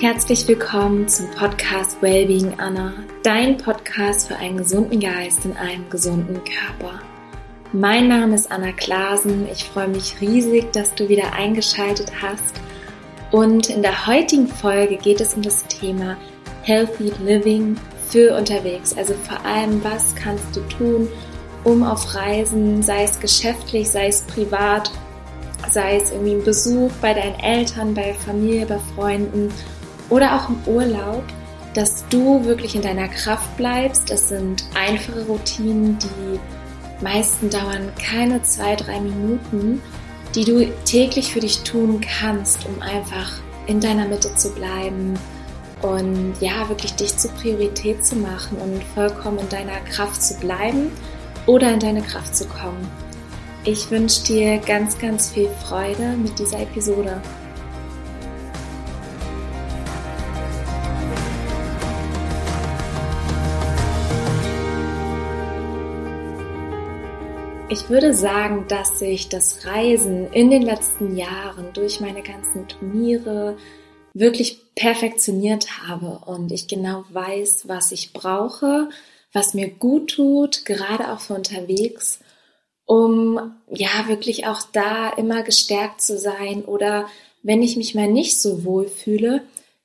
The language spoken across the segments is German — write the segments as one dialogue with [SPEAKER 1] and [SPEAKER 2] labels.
[SPEAKER 1] Herzlich willkommen zum Podcast Wellbeing Anna, dein Podcast für einen gesunden Geist in einem gesunden Körper. Mein Name ist Anna Klasen. Ich freue mich riesig, dass du wieder eingeschaltet hast. Und in der heutigen Folge geht es um das Thema Healthy Living für unterwegs. Also vor allem, was kannst du tun, um auf Reisen, sei es geschäftlich, sei es privat, sei es irgendwie ein Besuch bei deinen Eltern, bei Familie, bei Freunden oder auch im Urlaub, dass du wirklich in deiner Kraft bleibst. Es sind einfache Routinen, die meisten dauern keine zwei, drei Minuten, die du täglich für dich tun kannst, um einfach in deiner Mitte zu bleiben und ja, wirklich dich zur Priorität zu machen und vollkommen in deiner Kraft zu bleiben oder in deine Kraft zu kommen. Ich wünsche dir ganz, ganz viel Freude mit dieser Episode. Ich würde sagen, dass sich das Reisen in den letzten Jahren durch meine ganzen Turniere wirklich perfektioniert habe und ich genau weiß, was ich brauche, was mir gut tut, gerade auch für unterwegs, um ja wirklich auch da immer gestärkt zu sein oder wenn ich mich mal nicht so wohl fühle,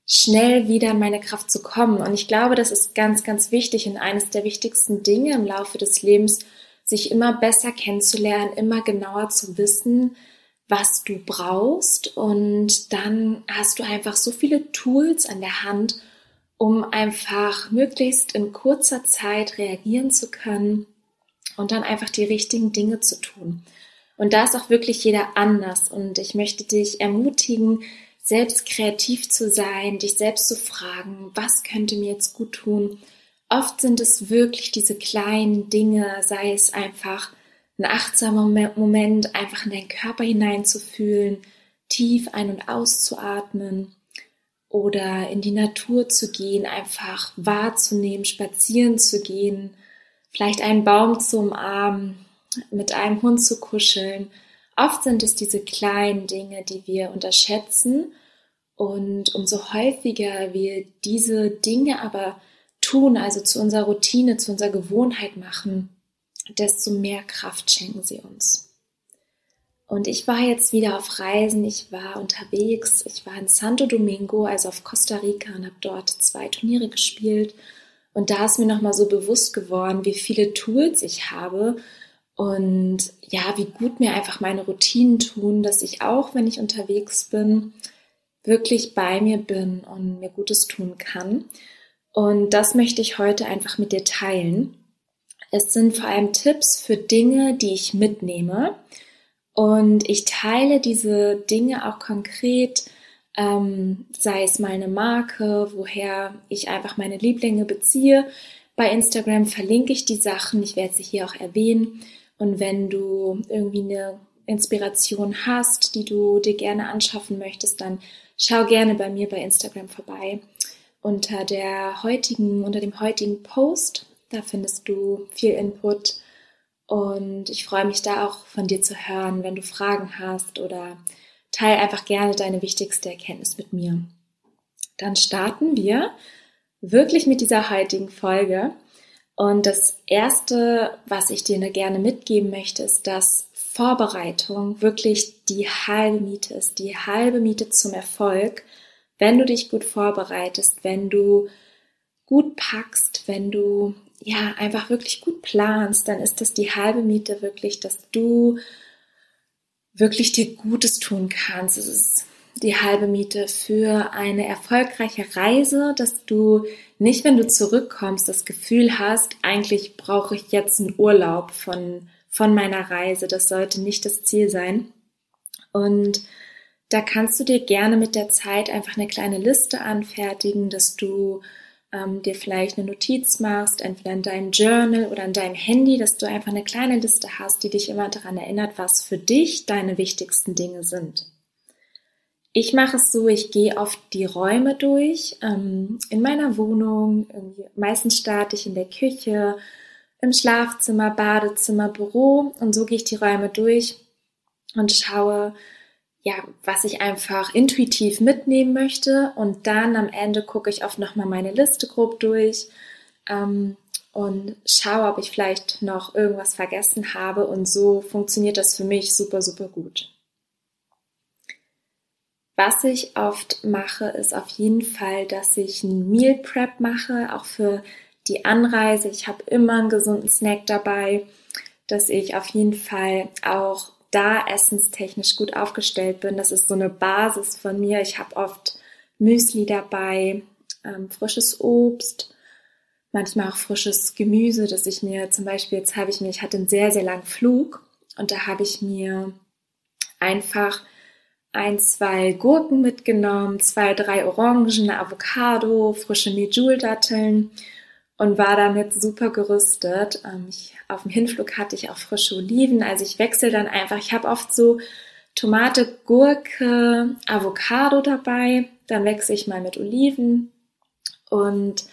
[SPEAKER 1] schnell wieder in meine Kraft zu kommen. Und ich glaube, das ist ganz, ganz wichtig und eines der wichtigsten Dinge im Laufe des Lebens, sich immer besser kennenzulernen, immer genauer zu wissen, was du brauchst. Und dann hast du einfach so viele Tools an der Hand, um einfach möglichst in kurzer Zeit reagieren zu können und dann einfach die richtigen Dinge zu tun. Und da ist auch wirklich jeder anders. Und ich möchte dich ermutigen, selbst kreativ zu sein, dich selbst zu fragen, was könnte mir jetzt gut tun Oft sind es wirklich diese kleinen Dinge, sei es einfach ein achtsamer Moment, einfach in deinen Körper hineinzufühlen, tief ein- und auszuatmen oder in die Natur zu gehen, einfach wahrzunehmen, spazieren zu gehen, vielleicht einen Baum zu umarmen, mit einem Hund zu kuscheln. Oft sind es diese kleinen Dinge, die wir unterschätzen und umso häufiger wir diese Dinge aber tun, also zu unserer Routine, zu unserer Gewohnheit machen, desto mehr Kraft schenken sie uns. Und ich war jetzt wieder auf Reisen, ich war unterwegs, ich war in Santo Domingo, also auf Costa Rica und habe dort zwei Turniere gespielt. Und da ist mir nochmal so bewusst geworden, wie viele Tools ich habe und ja, wie gut mir einfach meine Routinen tun, dass ich auch, wenn ich unterwegs bin, wirklich bei mir bin und mir Gutes tun kann. Und das möchte ich heute einfach mit dir teilen. Es sind vor allem Tipps für Dinge, die ich mitnehme. Und ich teile diese Dinge auch konkret, ähm, sei es meine Marke, woher ich einfach meine Lieblinge beziehe. Bei Instagram verlinke ich die Sachen, ich werde sie hier auch erwähnen. Und wenn du irgendwie eine Inspiration hast, die du dir gerne anschaffen möchtest, dann schau gerne bei mir bei Instagram vorbei unter der heutigen, unter dem heutigen Post. Da findest du viel Input und ich freue mich da auch von dir zu hören, wenn du Fragen hast oder teile einfach gerne deine wichtigste Erkenntnis mit mir. Dann starten wir wirklich mit dieser heutigen Folge. Und das erste, was ich dir gerne mitgeben möchte, ist, dass Vorbereitung wirklich die halbe Miete ist, die halbe Miete zum Erfolg wenn du dich gut vorbereitest, wenn du gut packst, wenn du ja einfach wirklich gut planst, dann ist das die halbe Miete wirklich, dass du wirklich dir Gutes tun kannst. Es ist die halbe Miete für eine erfolgreiche Reise, dass du nicht, wenn du zurückkommst, das Gefühl hast, eigentlich brauche ich jetzt einen Urlaub von, von meiner Reise. Das sollte nicht das Ziel sein. Und da kannst du dir gerne mit der Zeit einfach eine kleine Liste anfertigen, dass du ähm, dir vielleicht eine Notiz machst, entweder in deinem Journal oder in deinem Handy, dass du einfach eine kleine Liste hast, die dich immer daran erinnert, was für dich deine wichtigsten Dinge sind. Ich mache es so, ich gehe oft die Räume durch ähm, in meiner Wohnung. Meistens starte ich in der Küche, im Schlafzimmer, Badezimmer, Büro und so gehe ich die Räume durch und schaue, ja, was ich einfach intuitiv mitnehmen möchte. Und dann am Ende gucke ich oft nochmal meine Liste grob durch ähm, und schaue, ob ich vielleicht noch irgendwas vergessen habe. Und so funktioniert das für mich super, super gut. Was ich oft mache, ist auf jeden Fall, dass ich ein Meal Prep mache, auch für die Anreise. Ich habe immer einen gesunden Snack dabei, dass ich auf jeden Fall auch da essenstechnisch gut aufgestellt bin. Das ist so eine Basis von mir. Ich habe oft Müsli dabei, ähm, frisches Obst, manchmal auch frisches Gemüse, dass ich mir zum Beispiel, jetzt habe ich mir, ich hatte einen sehr, sehr langen Flug und da habe ich mir einfach ein, zwei Gurken mitgenommen, zwei, drei Orangen, eine Avocado, frische Medjool-Datteln und war damit super gerüstet. Ähm, ich, auf dem Hinflug hatte ich auch frische Oliven, also ich wechsle dann einfach. Ich habe oft so Tomate, Gurke, Avocado dabei, dann wechsle ich mal mit Oliven und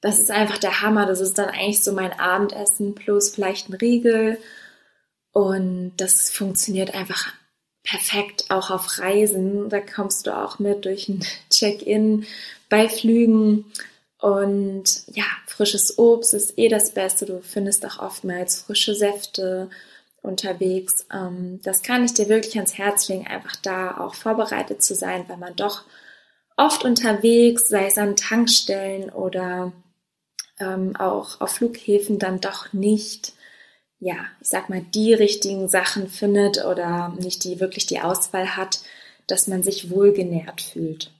[SPEAKER 1] das ist einfach der Hammer. Das ist dann eigentlich so mein Abendessen plus vielleicht ein Riegel und das funktioniert einfach perfekt auch auf Reisen. Da kommst du auch mit durch ein Check-in bei Flügen. Und ja, frisches Obst ist eh das Beste. Du findest auch oftmals frische Säfte unterwegs. Ähm, das kann ich dir wirklich ans Herz legen, einfach da auch vorbereitet zu sein, weil man doch oft unterwegs, sei es an Tankstellen oder ähm, auch auf Flughäfen, dann doch nicht ja, ich sag mal, die richtigen Sachen findet oder nicht die wirklich die Auswahl hat, dass man sich wohlgenährt fühlt.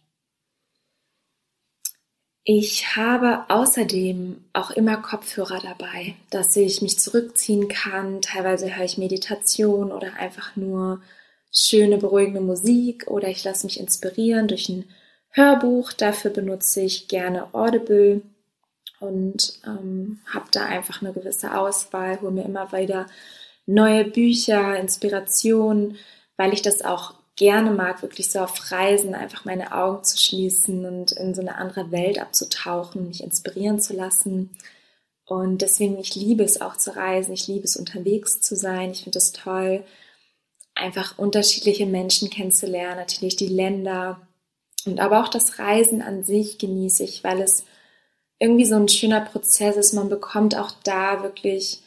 [SPEAKER 1] Ich habe außerdem auch immer Kopfhörer dabei, dass ich mich zurückziehen kann. Teilweise höre ich Meditation oder einfach nur schöne, beruhigende Musik oder ich lasse mich inspirieren durch ein Hörbuch. Dafür benutze ich gerne Audible und ähm, habe da einfach eine gewisse Auswahl, hole mir immer wieder neue Bücher, Inspirationen, weil ich das auch gerne mag, wirklich so auf Reisen einfach meine Augen zu schließen und in so eine andere Welt abzutauchen, mich inspirieren zu lassen. Und deswegen, ich liebe es auch zu reisen, ich liebe es unterwegs zu sein, ich finde es toll, einfach unterschiedliche Menschen kennenzulernen, natürlich die Länder und aber auch das Reisen an sich genieße ich, weil es irgendwie so ein schöner Prozess ist. Man bekommt auch da wirklich,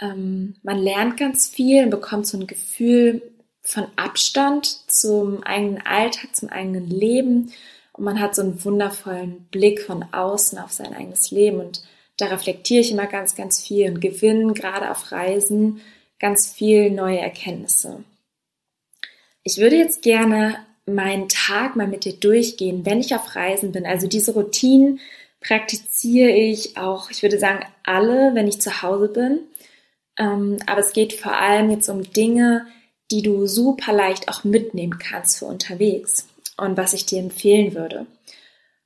[SPEAKER 1] ähm, man lernt ganz viel und bekommt so ein Gefühl von Abstand zum eigenen Alltag, zum eigenen Leben. Und man hat so einen wundervollen Blick von außen auf sein eigenes Leben. Und da reflektiere ich immer ganz, ganz viel und gewinne gerade auf Reisen ganz viel neue Erkenntnisse. Ich würde jetzt gerne meinen Tag mal mit dir durchgehen, wenn ich auf Reisen bin. Also diese Routinen, praktiziere ich auch, ich würde sagen, alle, wenn ich zu Hause bin. Ähm, aber es geht vor allem jetzt um Dinge, die du super leicht auch mitnehmen kannst für unterwegs und was ich dir empfehlen würde.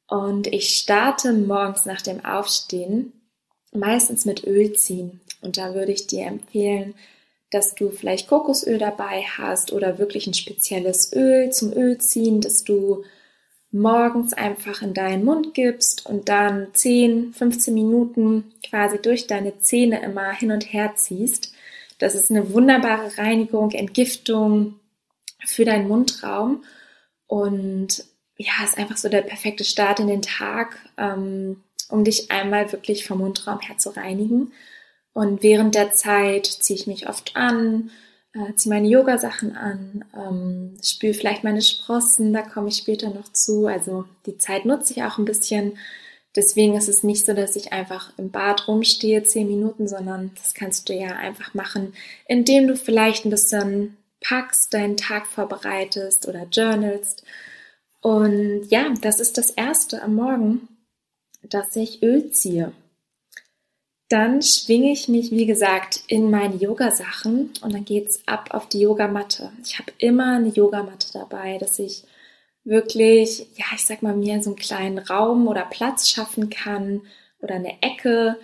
[SPEAKER 1] Und ich starte morgens nach dem Aufstehen meistens mit Öl ziehen. Und da würde ich dir empfehlen, dass du vielleicht Kokosöl dabei hast oder wirklich ein spezielles Öl zum Ölziehen, dass du morgens einfach in deinen Mund gibst und dann 10, 15 Minuten quasi durch deine Zähne immer hin und her ziehst. Das ist eine wunderbare Reinigung, Entgiftung für deinen Mundraum und ja, ist einfach so der perfekte Start in den Tag, ähm, um dich einmal wirklich vom Mundraum her zu reinigen. Und während der Zeit ziehe ich mich oft an, äh, ziehe meine Yoga-Sachen an, ähm, spüre vielleicht meine Sprossen, da komme ich später noch zu. Also die Zeit nutze ich auch ein bisschen. Deswegen ist es nicht so, dass ich einfach im Bad rumstehe, zehn Minuten, sondern das kannst du ja einfach machen, indem du vielleicht ein bisschen packst, deinen Tag vorbereitest oder journalst. Und ja, das ist das erste am Morgen, dass ich Öl ziehe. Dann schwinge ich mich, wie gesagt, in meine Yoga-Sachen und dann geht's ab auf die Yogamatte. Ich habe immer eine Yogamatte dabei, dass ich wirklich, ja, ich sag mal, mir so einen kleinen Raum oder Platz schaffen kann oder eine Ecke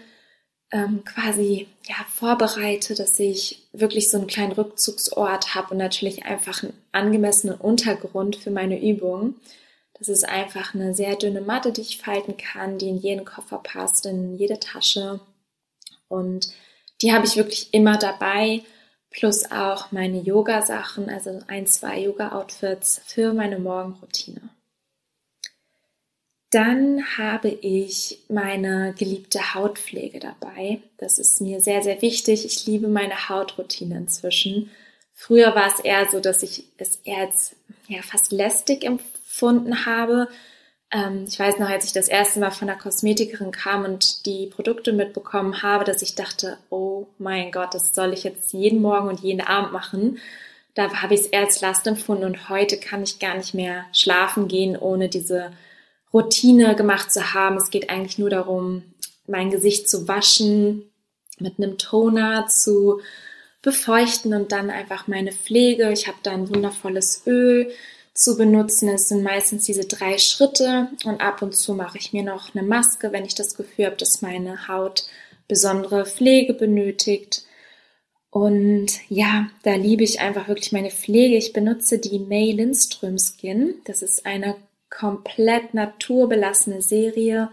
[SPEAKER 1] ähm, quasi ja vorbereite, dass ich wirklich so einen kleinen Rückzugsort habe und natürlich einfach einen angemessenen Untergrund für meine Übung. Das ist einfach eine sehr dünne Matte, die ich falten kann, die in jeden Koffer passt, in jede Tasche. Und die habe ich wirklich immer dabei. Plus auch meine Yoga-Sachen, also ein, zwei Yoga-Outfits für meine Morgenroutine. Dann habe ich meine geliebte Hautpflege dabei. Das ist mir sehr, sehr wichtig. Ich liebe meine Hautroutine inzwischen. Früher war es eher so, dass ich es eher als ja, fast lästig empfunden habe. Ähm, ich weiß noch, als ich das erste Mal von einer Kosmetikerin kam und die Produkte mitbekommen habe, dass ich dachte, oh mein Gott, das soll ich jetzt jeden Morgen und jeden Abend machen. Da habe ich es eher als Last empfunden und heute kann ich gar nicht mehr schlafen gehen, ohne diese Routine gemacht zu haben. Es geht eigentlich nur darum, mein Gesicht zu waschen, mit einem Toner zu befeuchten und dann einfach meine Pflege. Ich habe da ein wundervolles Öl zu benutzen. Es sind meistens diese drei Schritte und ab und zu mache ich mir noch eine Maske, wenn ich das Gefühl habe, dass meine Haut besondere Pflege benötigt. Und ja, da liebe ich einfach wirklich meine Pflege. Ich benutze die May Lindström Skin. Das ist eine komplett naturbelassene Serie.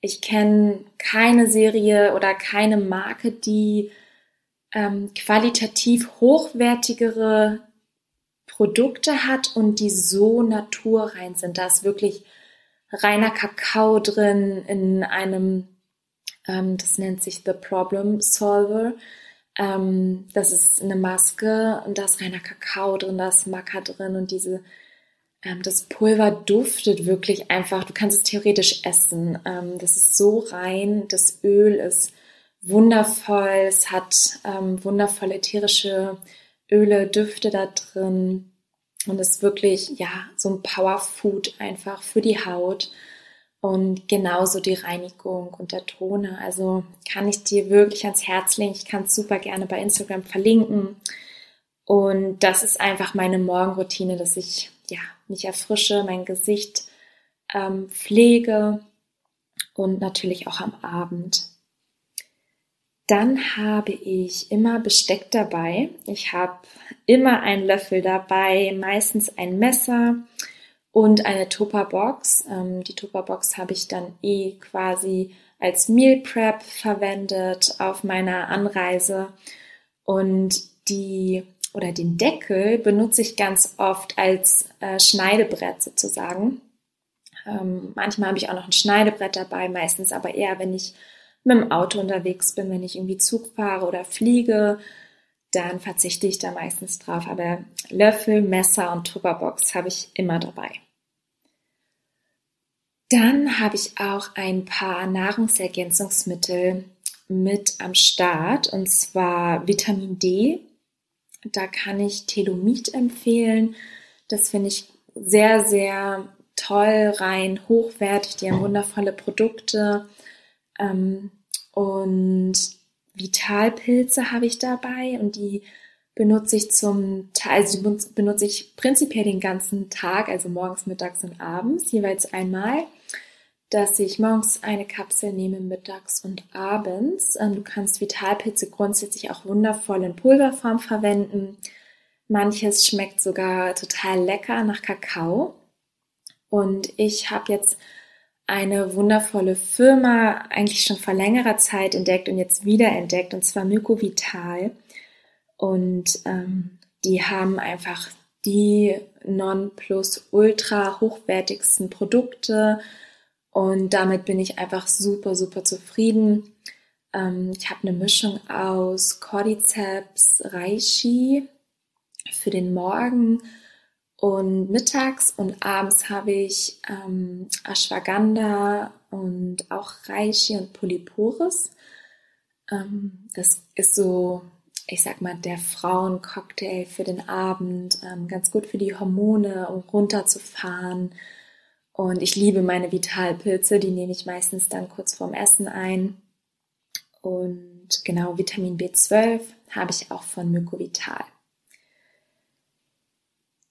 [SPEAKER 1] Ich kenne keine Serie oder keine Marke, die ähm, qualitativ hochwertigere Produkte hat und die so naturrein sind. Da ist wirklich reiner Kakao drin in einem, ähm, das nennt sich The Problem Solver. Ähm, das ist eine Maske und da ist reiner Kakao drin, da ist Maca drin und diese ähm, das Pulver duftet wirklich einfach. Du kannst es theoretisch essen. Ähm, das ist so rein. Das Öl ist wundervoll. Es hat ähm, wundervolle ätherische Öle, Düfte da drin. Und ist wirklich, ja, so ein Powerfood einfach für die Haut. Und genauso die Reinigung und der Toner. Also kann ich dir wirklich ans Herz legen. Ich kann es super gerne bei Instagram verlinken. Und das ist einfach meine Morgenroutine, dass ich ja, mich erfrische, mein Gesicht ähm, pflege und natürlich auch am Abend. Dann habe ich immer Besteck dabei. Ich habe immer einen Löffel dabei, meistens ein Messer und eine Tupperbox. Ähm, die Tupperbox habe ich dann eh quasi als Meal Prep verwendet auf meiner Anreise. Und die oder den Deckel benutze ich ganz oft als äh, Schneidebrett sozusagen. Ähm, manchmal habe ich auch noch ein Schneidebrett dabei, meistens aber eher, wenn ich mit dem Auto unterwegs bin, wenn ich irgendwie Zug fahre oder fliege, dann verzichte ich da meistens drauf. Aber Löffel, Messer und Tupperbox habe ich immer dabei. Dann habe ich auch ein paar Nahrungsergänzungsmittel mit am Start und zwar Vitamin D da kann ich Telomid empfehlen. Das finde ich sehr, sehr toll, rein hochwertig. Die haben wundervolle Produkte. Ähm, und Vitalpilze habe ich dabei und die benutze ich zum Teil, also benutze ich prinzipiell den ganzen Tag, also morgens, mittags und abends, jeweils einmal dass ich morgens eine Kapsel nehme, mittags und abends. Ähm, du kannst Vitalpilze grundsätzlich auch wundervoll in Pulverform verwenden. Manches schmeckt sogar total lecker nach Kakao. Und ich habe jetzt eine wundervolle Firma eigentlich schon vor längerer Zeit entdeckt und jetzt wieder entdeckt, und zwar Mykovital. Und ähm, die haben einfach die non plus ultra hochwertigsten Produkte und damit bin ich einfach super, super zufrieden. Ähm, ich habe eine Mischung aus Cordyceps, Reishi für den Morgen und mittags und abends habe ich ähm, Ashwagandha und auch Reishi und Polyporus. Ähm, das ist so, ich sag mal, der Frauencocktail für den Abend, ähm, ganz gut für die Hormone, um runterzufahren und ich liebe meine Vitalpilze, die nehme ich meistens dann kurz vorm Essen ein. Und genau Vitamin B12 habe ich auch von Mykovital.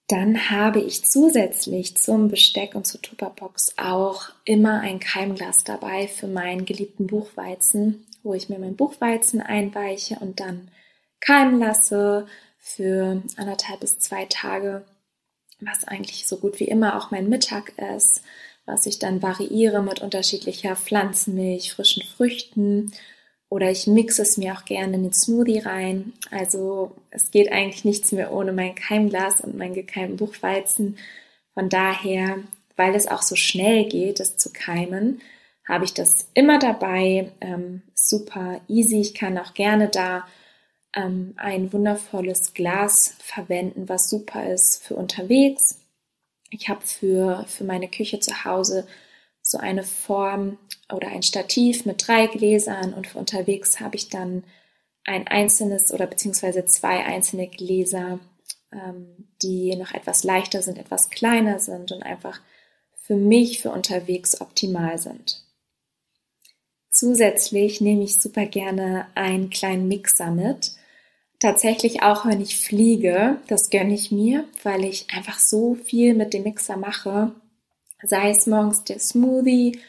[SPEAKER 1] Dann habe ich zusätzlich zum Besteck und zur Tupperbox auch immer ein Keimglas dabei für meinen geliebten Buchweizen, wo ich mir mein Buchweizen einweiche und dann keimen lasse für anderthalb bis zwei Tage was eigentlich so gut wie immer auch mein Mittag ist, was ich dann variiere mit unterschiedlicher Pflanzenmilch, frischen Früchten Oder ich mixe es mir auch gerne in den Smoothie rein. Also es geht eigentlich nichts mehr ohne mein Keimglas und mein gekeimten Buchweizen. Von daher, weil es auch so schnell geht, es zu keimen, habe ich das immer dabei. Ähm, super easy. Ich kann auch gerne da ähm, ein wundervolles Glas verwenden, was super ist für unterwegs. Ich habe für, für meine Küche zu Hause so eine Form oder ein Stativ mit drei Gläsern und für unterwegs habe ich dann ein einzelnes oder beziehungsweise zwei einzelne Gläser, ähm, die noch etwas leichter sind, etwas kleiner sind und einfach für mich für unterwegs optimal sind. Zusätzlich nehme ich super gerne einen kleinen Mixer mit. Tatsächlich auch, wenn ich fliege, das gönne ich mir, weil ich einfach so viel mit dem Mixer mache Sei es morgens der Smoothie,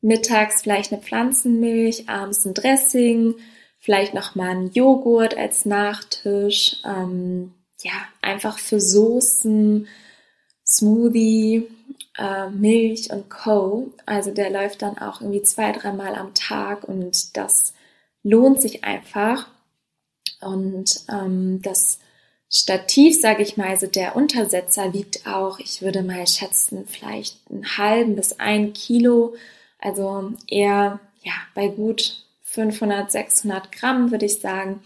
[SPEAKER 1] mittags vielleicht eine Pflanzenmilch, abends ein Dressing, vielleicht nochmal ein Joghurt als Nachtisch. Ähm, ja, einfach für Soßen, Smoothie, äh, Milch und Co. Also der läuft dann auch irgendwie zwei, dreimal am Tag und das lohnt sich einfach. Und ähm, das Stativ, sage ich mal, also der Untersetzer wiegt auch, ich würde mal schätzen, vielleicht einen halben bis ein Kilo, also eher ja bei gut 500, 600 Gramm würde ich sagen.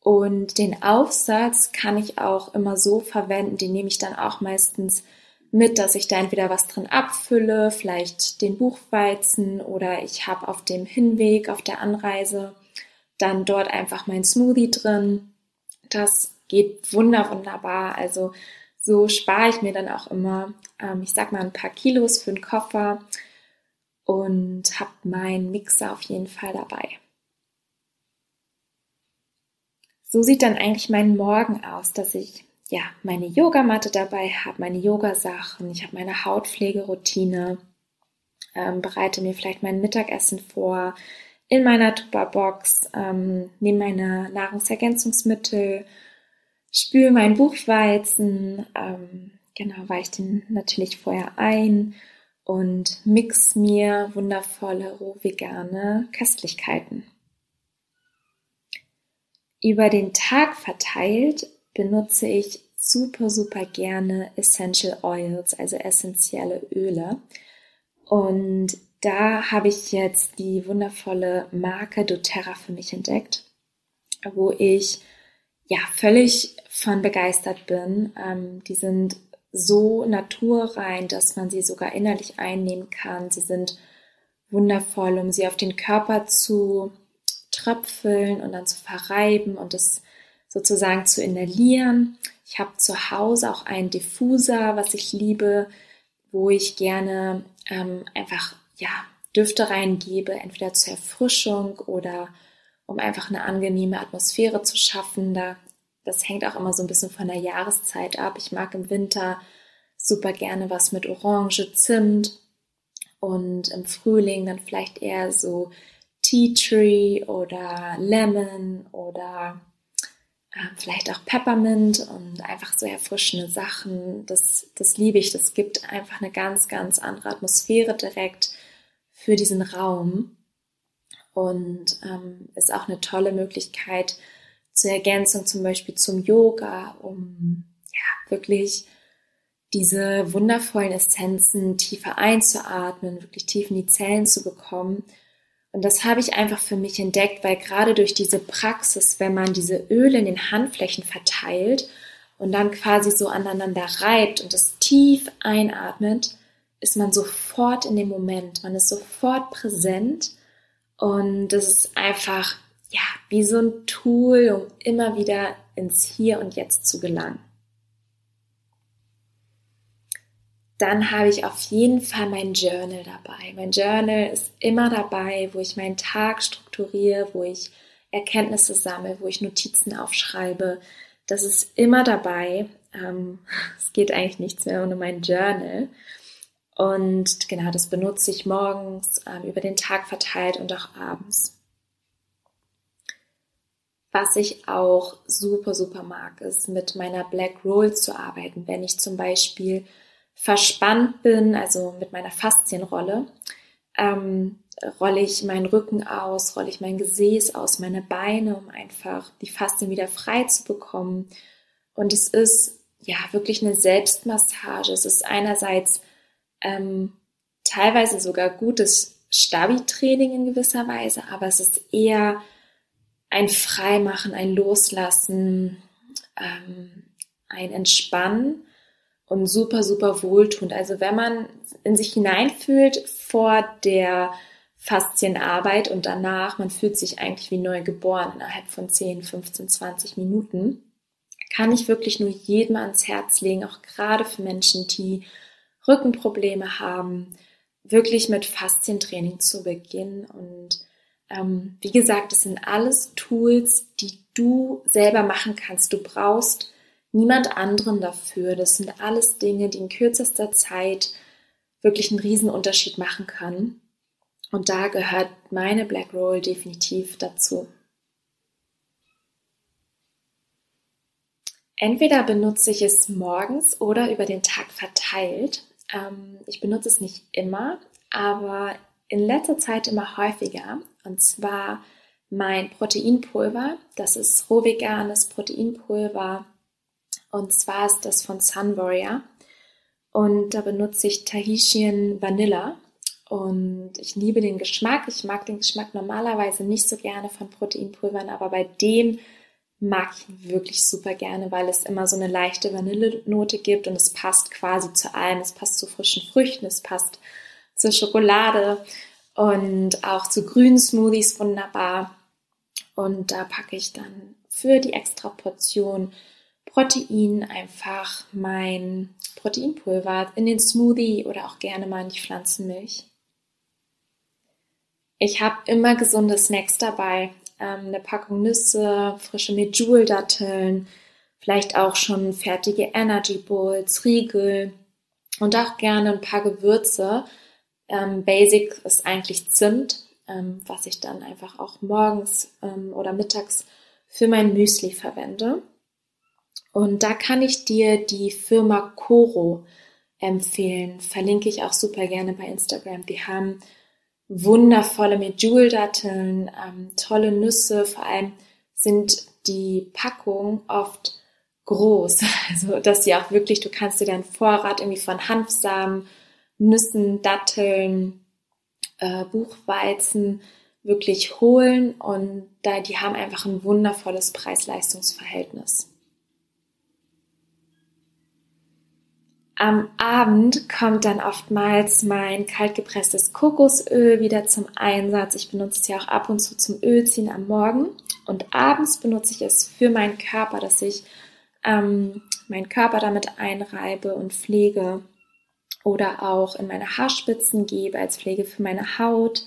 [SPEAKER 1] Und den Aufsatz kann ich auch immer so verwenden, den nehme ich dann auch meistens mit, dass ich da entweder was drin abfülle, vielleicht den Buchweizen oder ich habe auf dem Hinweg, auf der Anreise dann dort einfach mein Smoothie drin. Das geht wunder wunderbar. Also so spare ich mir dann auch immer, ähm, ich sag mal, ein paar Kilos für den Koffer und habe meinen Mixer auf jeden Fall dabei. So sieht dann eigentlich mein Morgen aus, dass ich ja meine Yogamatte dabei habe, meine Yogasachen, ich habe meine Hautpflegeroutine, ähm, bereite mir vielleicht mein Mittagessen vor in meiner Tupperbox, ähm, nehme meine Nahrungsergänzungsmittel spüle mein Buchweizen, ähm, genau, weiche den natürlich vorher ein und mix mir wundervolle roh-vegane Köstlichkeiten. Über den Tag verteilt benutze ich super, super gerne Essential Oils, also essentielle Öle. Und da habe ich jetzt die wundervolle Marke doTERRA für mich entdeckt, wo ich ja völlig von begeistert bin. Ähm, die sind so naturrein, dass man sie sogar innerlich einnehmen kann. Sie sind wundervoll, um sie auf den Körper zu tröpfeln und dann zu verreiben und es sozusagen zu inhalieren. Ich habe zu Hause auch einen Diffuser, was ich liebe, wo ich gerne ähm, einfach ja Düfte reingebe, entweder zur Erfrischung oder um einfach eine angenehme Atmosphäre zu schaffen. Da das hängt auch immer so ein bisschen von der Jahreszeit ab. Ich mag im Winter super gerne was mit Orange, Zimt und im Frühling dann vielleicht eher so Tea Tree oder Lemon oder äh, vielleicht auch Peppermint und einfach so erfrischende Sachen. Das, das liebe ich. Das gibt einfach eine ganz, ganz andere Atmosphäre direkt für diesen Raum und ähm, ist auch eine tolle Möglichkeit, zur Ergänzung zum Beispiel zum Yoga, um ja wirklich diese wundervollen Essenzen tiefer einzuatmen, wirklich tief in die Zellen zu bekommen. Und das habe ich einfach für mich entdeckt, weil gerade durch diese Praxis, wenn man diese Öle in den Handflächen verteilt und dann quasi so aneinander reibt und das tief einatmet, ist man sofort in dem Moment, man ist sofort präsent und das ist einfach ja, wie so ein Tool, um immer wieder ins Hier und Jetzt zu gelangen. Dann habe ich auf jeden Fall mein Journal dabei. Mein Journal ist immer dabei, wo ich meinen Tag strukturiere, wo ich Erkenntnisse sammle, wo ich Notizen aufschreibe. Das ist immer dabei. Ähm, es geht eigentlich nichts mehr ohne mein Journal. Und genau, das benutze ich morgens, ähm, über den Tag verteilt und auch abends. Was ich auch super, super mag, ist mit meiner Black Roll zu arbeiten. Wenn ich zum Beispiel verspannt bin, also mit meiner Faszienrolle, ähm, rolle ich meinen Rücken aus, rolle ich mein Gesäß aus, meine Beine, um einfach die Faszien wieder frei zu bekommen. Und es ist ja wirklich eine Selbstmassage. Es ist einerseits ähm, teilweise sogar gutes Stabi-Training in gewisser Weise, aber es ist eher ein Freimachen, ein Loslassen, ähm, ein Entspannen und super, super wohltuend. Also wenn man in sich hineinfühlt vor der Faszienarbeit und danach, man fühlt sich eigentlich wie neu geboren innerhalb von 10, 15, 20 Minuten, kann ich wirklich nur jedem ans Herz legen, auch gerade für Menschen, die Rückenprobleme haben, wirklich mit Faszientraining zu beginnen. Und ähm, wie gesagt, das sind alles Tools, die du selber machen kannst. Du brauchst niemand anderen dafür. Das sind alles Dinge, die in kürzester Zeit wirklich einen Riesenunterschied machen können. Und da gehört meine Black Roll definitiv dazu. Entweder benutze ich es morgens oder über den Tag verteilt. Ähm, ich benutze es nicht immer, aber in letzter Zeit immer häufiger. Und zwar mein Proteinpulver. Das ist rohveganes Proteinpulver. Und zwar ist das von Sun Warrior. Und da benutze ich Tahitian Vanilla. Und ich liebe den Geschmack. Ich mag den Geschmack normalerweise nicht so gerne von Proteinpulvern, aber bei dem mag ich wirklich super gerne, weil es immer so eine leichte Vanillenote gibt und es passt quasi zu allem. Es passt zu frischen Früchten, es passt zur Schokolade und auch zu grünen Smoothies wunderbar. Und da packe ich dann für die extra Portion Protein einfach mein Proteinpulver in den Smoothie oder auch gerne mal in die Pflanzenmilch. Ich habe immer gesunde Snacks dabei ähm, eine Packung Nüsse, frische Medjool-Datteln, vielleicht auch schon fertige Energy Bowls, Riegel und auch gerne ein paar Gewürze. Ähm, Basic ist eigentlich Zimt, ähm, was ich dann einfach auch morgens ähm, oder mittags für mein Müsli verwende. Und da kann ich dir die Firma Coro empfehlen. Verlinke ich auch super gerne bei Instagram. Die haben wundervolle Medjool-Datteln, ähm, tolle Nüsse, vor allem sind die Packungen oft groß, also dass sie auch wirklich, du kannst dir deinen Vorrat irgendwie von Hanfsamen, Nüssen, Datteln, äh, Buchweizen wirklich holen. Und da die haben einfach ein wundervolles Preis-Leistungs-Verhältnis. Am Abend kommt dann oftmals mein kaltgepresstes Kokosöl wieder zum Einsatz. Ich benutze es ja auch ab und zu zum Ölziehen am Morgen. Und abends benutze ich es für meinen Körper, dass ich ähm, meinen Körper damit einreibe und pflege. Oder auch in meine Haarspitzen gebe als Pflege für meine Haut.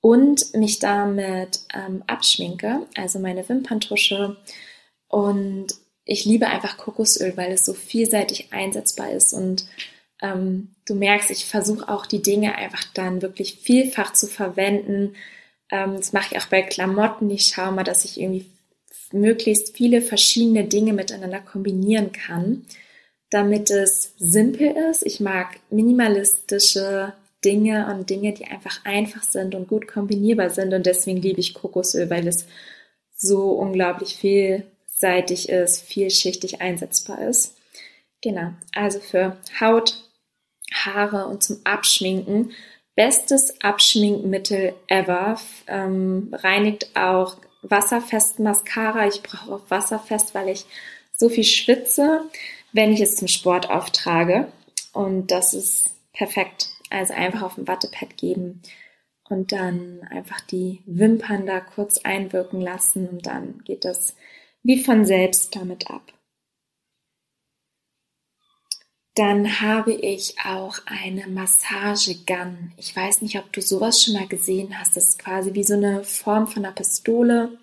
[SPEAKER 1] Und mich damit ähm, abschminke, also meine Wimperntusche. Und ich liebe einfach Kokosöl, weil es so vielseitig einsetzbar ist und ähm, du merkst, ich versuche auch die Dinge einfach dann wirklich vielfach zu verwenden. Ähm, das mache ich auch bei Klamotten. Ich schaue mal, dass ich irgendwie möglichst viele verschiedene Dinge miteinander kombinieren kann, damit es simpel ist. Ich mag minimalistische Dinge und Dinge, die einfach einfach sind und gut kombinierbar sind. Und deswegen liebe ich Kokosöl, weil es so unglaublich viel vielseitig ist, vielschichtig einsetzbar ist. Genau, also für Haut, Haare und zum Abschminken. Bestes Abschminkmittel ever. Ähm, reinigt auch wasserfest Mascara. Ich brauche auch wasserfest, weil ich so viel schwitze, wenn ich es zum Sport auftrage. Und das ist perfekt. Also einfach auf ein Wattepad geben und dann einfach die Wimpern da kurz einwirken lassen und dann geht das wie von selbst damit ab. Dann habe ich auch eine Massagegun. Ich weiß nicht, ob du sowas schon mal gesehen hast. Das ist quasi wie so eine Form von einer Pistole,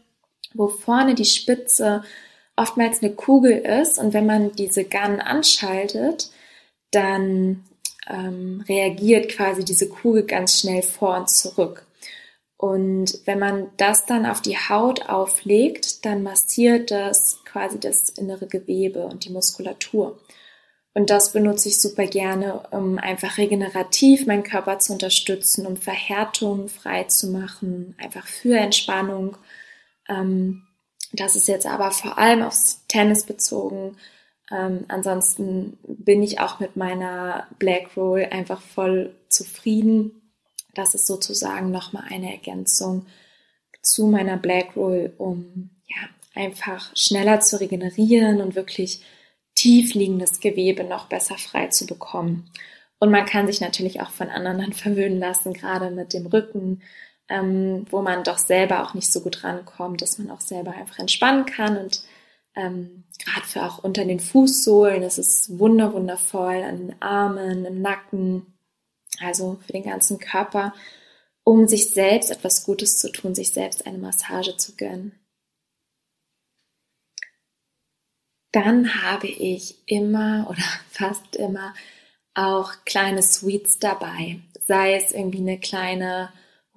[SPEAKER 1] wo vorne die Spitze oftmals eine Kugel ist. Und wenn man diese Gun anschaltet, dann ähm, reagiert quasi diese Kugel ganz schnell vor und zurück. Und wenn man das dann auf die Haut auflegt, dann massiert das quasi das innere Gewebe und die Muskulatur. Und das benutze ich super gerne, um einfach regenerativ meinen Körper zu unterstützen, um Verhärtung frei zu machen, einfach für Entspannung. Ähm, das ist jetzt aber vor allem aufs Tennis bezogen. Ähm, ansonsten bin ich auch mit meiner Black Roll einfach voll zufrieden. Das ist sozusagen nochmal eine Ergänzung zu meiner Black Roll, um ja einfach schneller zu regenerieren und wirklich tief liegendes Gewebe noch besser frei zu bekommen. Und man kann sich natürlich auch von anderen verwöhnen lassen, gerade mit dem Rücken, ähm, wo man doch selber auch nicht so gut rankommt, dass man auch selber einfach entspannen kann und ähm, gerade für auch unter den Fußsohlen, das ist wunder wundervoll, an den Armen, im Nacken, also für den ganzen Körper, um sich selbst etwas Gutes zu tun, sich selbst eine Massage zu gönnen. Dann habe ich immer oder fast immer auch kleine Sweets dabei. Sei es irgendwie eine kleine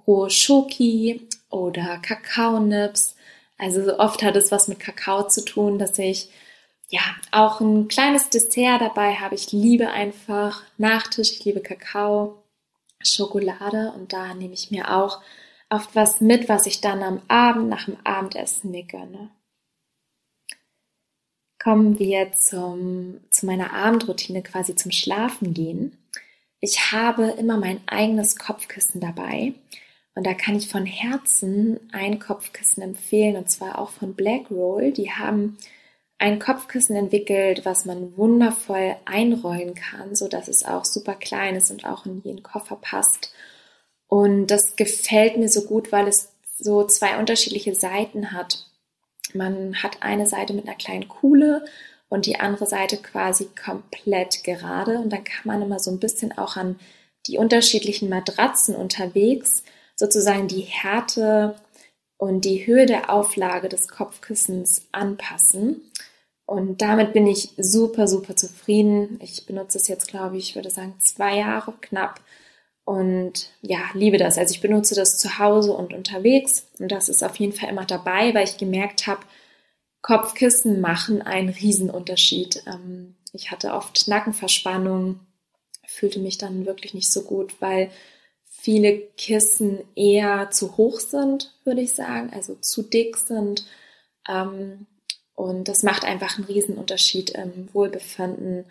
[SPEAKER 1] rohe Schoki oder Kakaonips. Also oft hat es was mit Kakao zu tun, dass ich ja auch ein kleines Dessert dabei habe. Ich liebe einfach Nachtisch, ich liebe Kakao, Schokolade und da nehme ich mir auch oft was mit, was ich dann am Abend nach dem Abendessen mir gönne kommen wir zum, zu meiner Abendroutine, quasi zum Schlafen gehen. Ich habe immer mein eigenes Kopfkissen dabei. Und da kann ich von Herzen ein Kopfkissen empfehlen, und zwar auch von Black Roll. Die haben ein Kopfkissen entwickelt, was man wundervoll einrollen kann, so dass es auch super klein ist und auch in jeden Koffer passt. Und das gefällt mir so gut, weil es so zwei unterschiedliche Seiten hat. Man hat eine Seite mit einer kleinen Kuhle und die andere Seite quasi komplett gerade. Und dann kann man immer so ein bisschen auch an die unterschiedlichen Matratzen unterwegs sozusagen die Härte und die Höhe der Auflage des Kopfkissens anpassen. Und damit bin ich super, super zufrieden. Ich benutze es jetzt, glaube ich, ich würde sagen, zwei Jahre knapp. Und ja, liebe das. Also ich benutze das zu Hause und unterwegs. Und das ist auf jeden Fall immer dabei, weil ich gemerkt habe, Kopfkissen machen einen Riesenunterschied. Ähm, ich hatte oft Nackenverspannung, fühlte mich dann wirklich nicht so gut, weil viele Kissen eher zu hoch sind, würde ich sagen, also zu dick sind. Ähm, und das macht einfach einen Riesenunterschied im Wohlbefinden,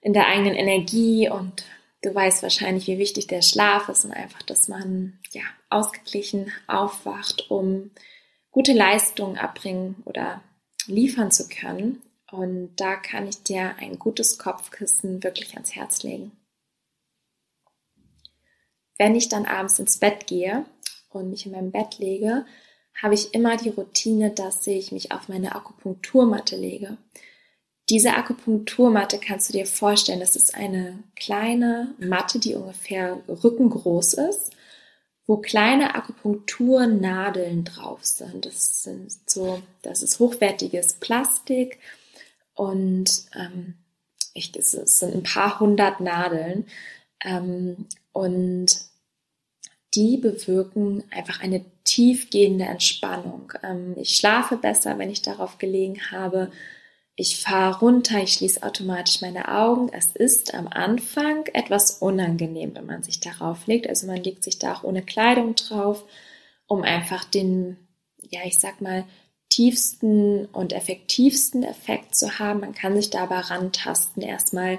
[SPEAKER 1] in der eigenen Energie und Du weißt wahrscheinlich, wie wichtig der Schlaf ist und einfach, dass man ja ausgeglichen aufwacht, um gute Leistungen abbringen oder liefern zu können. Und da kann ich dir ein gutes Kopfkissen wirklich ans Herz legen. Wenn ich dann abends ins Bett gehe und mich in meinem Bett lege, habe ich immer die Routine, dass ich mich auf meine Akupunkturmatte lege. Diese Akupunkturmatte kannst du dir vorstellen, das ist eine kleine Matte, die ungefähr rückengroß ist, wo kleine Akupunkturnadeln drauf sind. Das sind so, das ist hochwertiges Plastik und ähm, ich, es sind ein paar hundert Nadeln ähm, und die bewirken einfach eine tiefgehende Entspannung. Ähm, ich schlafe besser, wenn ich darauf gelegen habe ich fahre runter, ich schließe automatisch meine Augen. Es ist am Anfang etwas unangenehm, wenn man sich darauf legt. Also man legt sich da auch ohne Kleidung drauf, um einfach den, ja, ich sag mal, tiefsten und effektivsten Effekt zu haben. Man kann sich da aber rantasten. Erstmal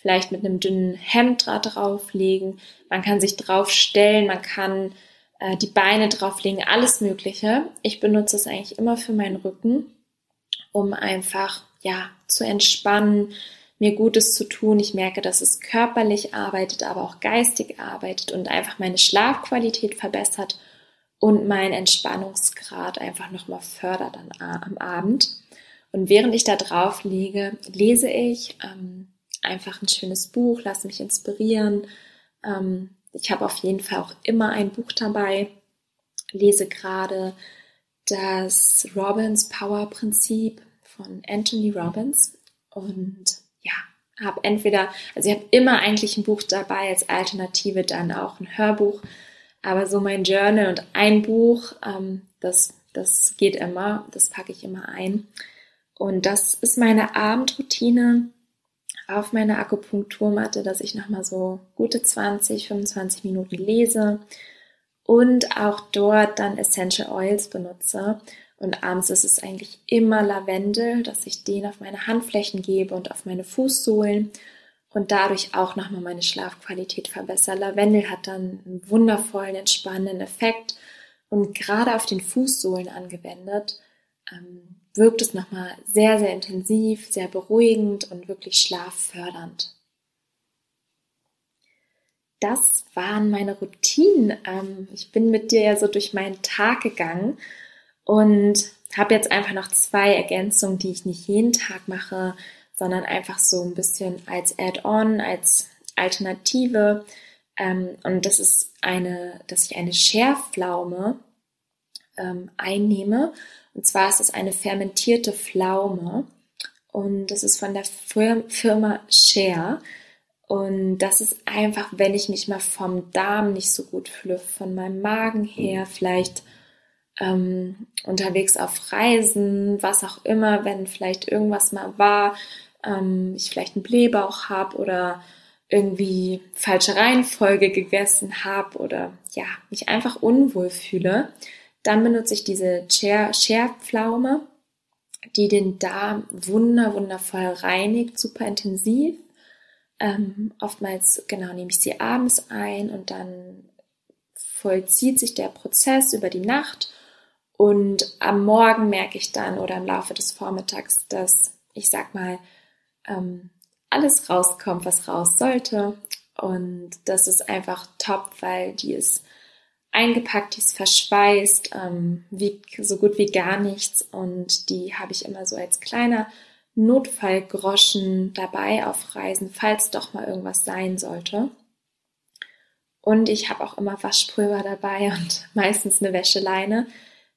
[SPEAKER 1] vielleicht mit einem dünnen Hemd drauflegen. Man kann sich draufstellen, man kann äh, die Beine drauflegen, alles Mögliche. Ich benutze es eigentlich immer für meinen Rücken, um einfach ja, zu entspannen, mir Gutes zu tun. Ich merke, dass es körperlich arbeitet, aber auch geistig arbeitet und einfach meine Schlafqualität verbessert und meinen Entspannungsgrad einfach nochmal fördert am Abend. Und während ich da drauf liege, lese ich ähm, einfach ein schönes Buch, lasse mich inspirieren. Ähm, ich habe auf jeden Fall auch immer ein Buch dabei, lese gerade das Robbins Power Prinzip von Anthony Robbins und ja, habe entweder, also ich habe immer eigentlich ein Buch dabei, als Alternative dann auch ein Hörbuch, aber so mein Journal und ein Buch, ähm, das, das geht immer, das packe ich immer ein. Und das ist meine Abendroutine. Auf meiner Akupunkturmatte, dass ich nochmal so gute 20, 25 Minuten lese und auch dort dann Essential Oils benutze. Und abends ist es eigentlich immer Lavendel, dass ich den auf meine Handflächen gebe und auf meine Fußsohlen und dadurch auch nochmal meine Schlafqualität verbessere. Lavendel hat dann einen wundervollen, entspannenden Effekt und gerade auf den Fußsohlen angewendet ähm, wirkt es nochmal sehr, sehr intensiv, sehr beruhigend und wirklich schlaffördernd. Das waren meine Routinen. Ähm, ich bin mit dir ja so durch meinen Tag gegangen und habe jetzt einfach noch zwei Ergänzungen, die ich nicht jeden Tag mache, sondern einfach so ein bisschen als Add-on, als Alternative. Ähm, und das ist eine, dass ich eine Schärfpflaume ähm, einnehme. Und zwar ist es eine fermentierte Pflaume. Und das ist von der Firma Share. Und das ist einfach, wenn ich mich mal vom Darm nicht so gut fühle, von meinem Magen her, vielleicht ähm, unterwegs auf Reisen, was auch immer, wenn vielleicht irgendwas mal war, ähm, ich vielleicht einen Blähbauch habe oder irgendwie falsche Reihenfolge gegessen habe oder ja, mich einfach unwohl fühle, dann benutze ich diese Scherpflaume, die den Darm wunder, wundervoll reinigt, super intensiv. Ähm, oftmals, genau, nehme ich sie abends ein und dann vollzieht sich der Prozess über die Nacht und am Morgen merke ich dann oder im Laufe des Vormittags, dass ich sag mal, ähm, alles rauskommt, was raus sollte. Und das ist einfach top, weil die ist eingepackt, die ist verschweißt, ähm, wiegt so gut wie gar nichts und die habe ich immer so als kleiner Notfallgroschen dabei auf Reisen, falls doch mal irgendwas sein sollte. Und ich habe auch immer Waschpulver dabei und meistens eine Wäscheleine,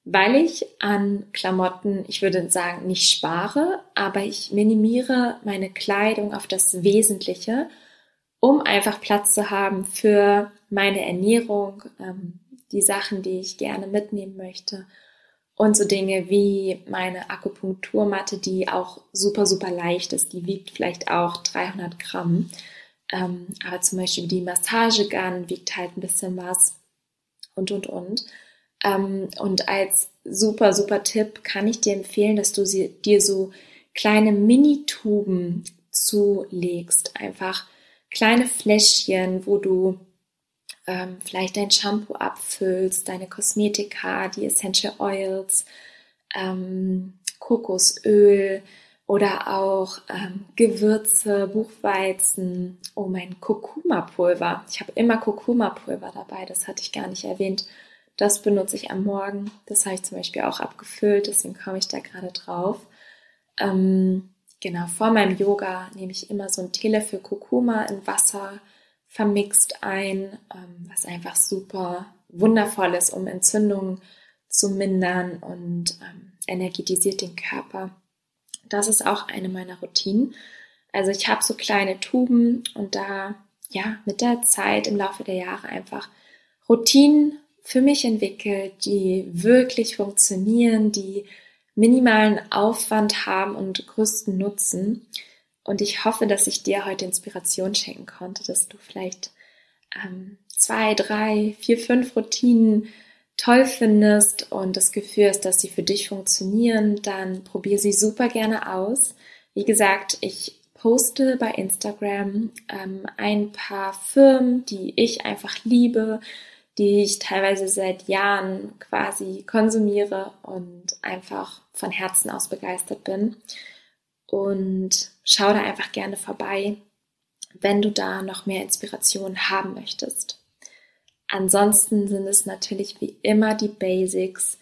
[SPEAKER 1] weil ich an Klamotten, ich würde sagen, nicht spare, aber ich minimiere meine Kleidung auf das Wesentliche, um einfach Platz zu haben für meine Ernährung, ähm, die Sachen, die ich gerne mitnehmen möchte und so Dinge wie meine Akupunkturmatte, die auch super, super leicht ist. Die wiegt vielleicht auch 300 Gramm. Ähm, aber zum Beispiel die Massagegun wiegt halt ein bisschen was und, und, und. Ähm, und als super, super Tipp kann ich dir empfehlen, dass du sie, dir so kleine Mini-Tuben zulegst. Einfach kleine Fläschchen, wo du ähm, vielleicht dein Shampoo abfüllst, deine Kosmetika, die Essential Oils, ähm, Kokosöl oder auch ähm, Gewürze, Buchweizen, oh mein Kurkuma-Pulver. Ich habe immer Kurkuma-Pulver dabei, das hatte ich gar nicht erwähnt. Das benutze ich am Morgen. Das habe ich zum Beispiel auch abgefüllt, deswegen komme ich da gerade drauf. Ähm, genau, vor meinem Yoga nehme ich immer so ein Teelöffel Kurkuma in Wasser vermixt ein, ähm, was einfach super wundervoll ist, um Entzündungen zu mindern und ähm, energetisiert den Körper. Das ist auch eine meiner Routinen. Also ich habe so kleine Tuben und da ja mit der Zeit im Laufe der Jahre einfach Routinen für mich entwickelt, die wirklich funktionieren, die minimalen Aufwand haben und größten Nutzen. Und ich hoffe, dass ich dir heute Inspiration schenken konnte, dass du vielleicht ähm, zwei, drei, vier, fünf Routinen toll findest und das Gefühl hast, dass sie für dich funktionieren, dann probier sie super gerne aus. Wie gesagt, ich poste bei Instagram ähm, ein paar Firmen, die ich einfach liebe, die ich teilweise seit Jahren quasi konsumiere und einfach von Herzen aus begeistert bin und schau da einfach gerne vorbei, wenn du da noch mehr Inspiration haben möchtest. Ansonsten sind es natürlich wie immer die Basics.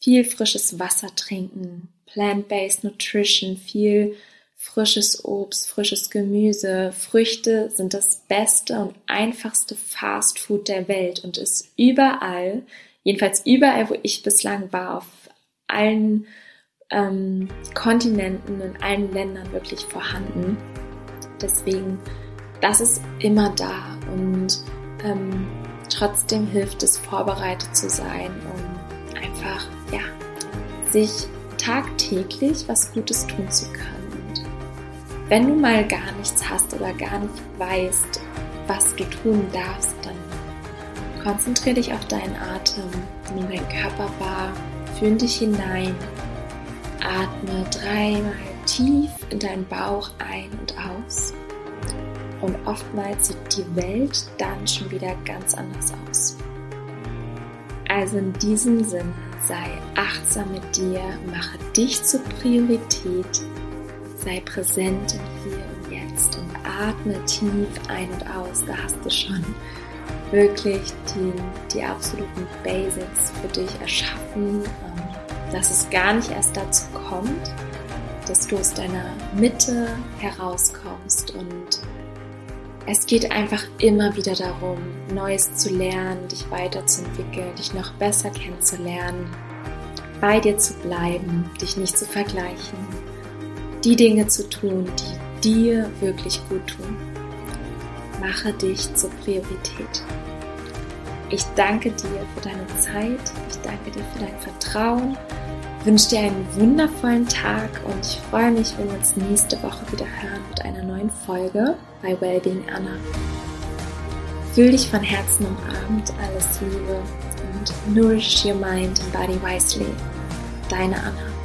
[SPEAKER 1] Viel frisches Wasser trinken, plant-based Nutrition, viel frisches Obst, frisches Gemüse, Früchte sind das beste und einfachste Fast Food der Welt und ist überall, jedenfalls überall, wo ich bislang war, auf allen ähm, Kontinenten, in allen Ländern wirklich vorhanden. Deswegen, das ist immer da und ähm, trotzdem hilft es, vorbereitet zu sein, um einfach, ja, sich tagtäglich was Gutes tun zu können. Und Wenn du mal gar nichts hast oder gar nicht weißt, was du tun darfst, dann konzentriere dich auf deinen Atem, nimm deinen Körper wahr, fühl dich hinein, atme dreimal tief in deinen Bauch ein und aus. Und oftmals sieht die Welt dann schon wieder ganz anders aus. Also in diesem Sinne, sei achtsam mit dir, mache dich zur Priorität, sei präsent im Hier und Jetzt und atme tief ein und aus. Da hast du schon wirklich die, die absoluten Basics für dich erschaffen, dass es gar nicht erst dazu kommt, dass du aus deiner Mitte herauskommst und es geht einfach immer wieder darum, Neues zu lernen, dich weiterzuentwickeln, dich noch besser kennenzulernen, bei dir zu bleiben, dich nicht zu vergleichen, die Dinge zu tun, die dir wirklich gut tun. Mache dich zur Priorität. Ich danke dir für deine Zeit, ich danke dir für dein Vertrauen wünsche dir einen wundervollen Tag und ich freue mich, wenn wir uns nächste Woche wieder hören mit einer neuen Folge bei Wellbeing Anna. Fühl dich von Herzen umarmt, alles Liebe und nourish your mind and body wisely. Deine Anna.